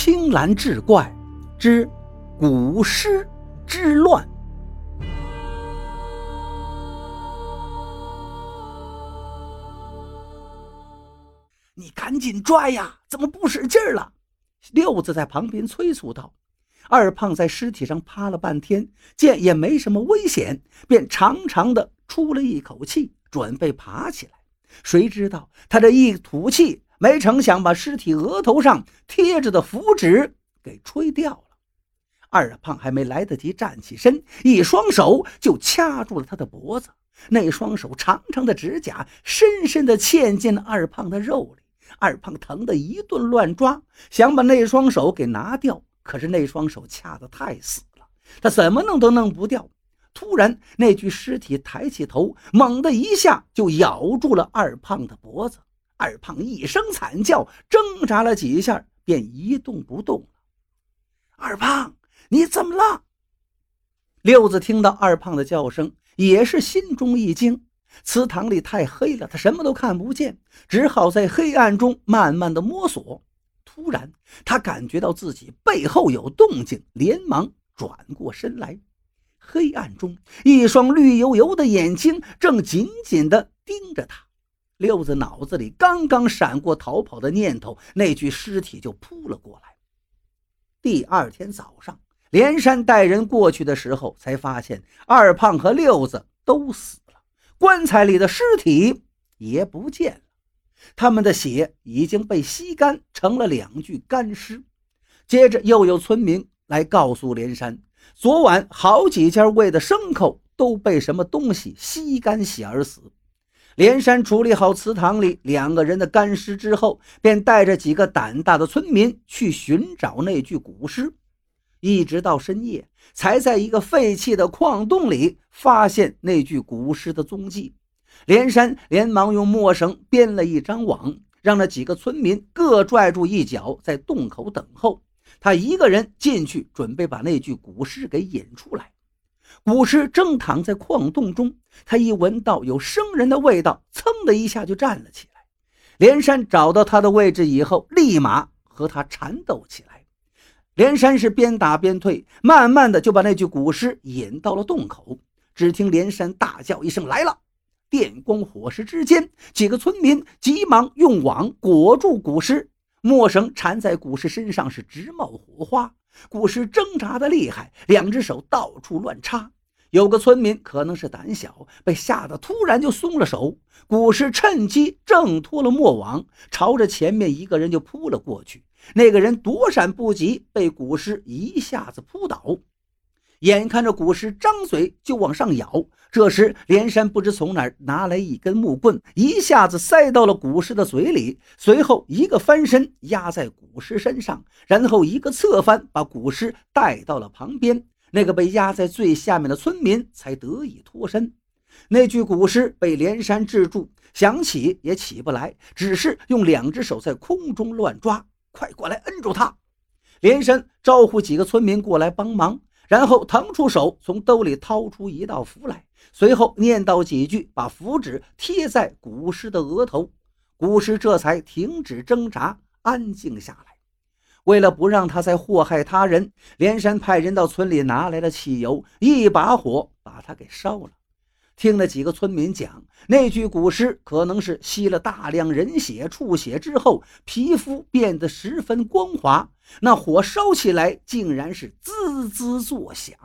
青蓝志怪之古尸之乱。你赶紧拽呀！怎么不使劲了？六子在旁边催促道。二胖在尸体上趴了半天，见也没什么危险，便长长的出了一口气，准备爬起来。谁知道他这一吐气，没成想把尸体额头上贴着的符纸给吹掉了。二胖还没来得及站起身，一双手就掐住了他的脖子。那双手长长的指甲深深地嵌进了二胖的肉里。二胖疼得一顿乱抓，想把那双手给拿掉，可是那双手掐得太死了，他怎么弄都弄不掉。突然，那具尸体抬起头，猛地一下就咬住了二胖的脖子。二胖一声惨叫，挣扎了几下，便一动不动了。二胖，你怎么了？六子听到二胖的叫声，也是心中一惊。祠堂里太黑了，他什么都看不见，只好在黑暗中慢慢的摸索。突然，他感觉到自己背后有动静，连忙转过身来。黑暗中，一双绿油油的眼睛正紧紧地盯着他。六子脑子里刚刚闪过逃跑的念头，那具尸体就扑了过来。第二天早上，连山带人过去的时候，才发现二胖和六子都死了。棺材里的尸体也不见了，他们的血已经被吸干，成了两具干尸。接着又有村民来告诉连山，昨晚好几家喂的牲口都被什么东西吸干血而死。连山处理好祠堂里两个人的干尸之后，便带着几个胆大的村民去寻找那具古尸。一直到深夜，才在一个废弃的矿洞里发现那具古尸的踪迹。连山连忙用墨绳编了一张网，让那几个村民各拽住一角，在洞口等候。他一个人进去，准备把那具古尸给引出来。古尸正躺在矿洞中，他一闻到有生人的味道，噌的一下就站了起来。连山找到他的位置以后，立马和他缠斗起来。连山是边打边退，慢慢的就把那具古尸引到了洞口。只听连山大叫一声：“来了！”电光火石之间，几个村民急忙用网裹住古尸，墨绳缠在古尸身上是直冒火花。古尸挣扎的厉害，两只手到处乱插。有个村民可能是胆小，被吓得突然就松了手。古尸趁机挣脱了墨网，朝着前面一个人就扑了过去。那个人躲闪不及，被古尸一下子扑倒。眼看着古尸张嘴就往上咬，这时连山不知从哪儿拿来一根木棍，一下子塞到了古尸的嘴里。随后一个翻身压在古尸身上，然后一个侧翻把古尸带到了旁边。那个被压在最下面的村民才得以脱身。那具古尸被连山制住，想起也起不来，只是用两只手在空中乱抓。快过来摁住他！连山招呼几个村民过来帮忙，然后腾出手，从兜里掏出一道符来，随后念叨几句，把符纸贴在古尸的额头，古尸这才停止挣扎，安静下来。为了不让他再祸害他人，连山派人到村里拿来了汽油，一把火把他给烧了。听了几个村民讲，那具古尸可能是吸了大量人血、畜血之后，皮肤变得十分光滑，那火烧起来竟然是滋滋作响。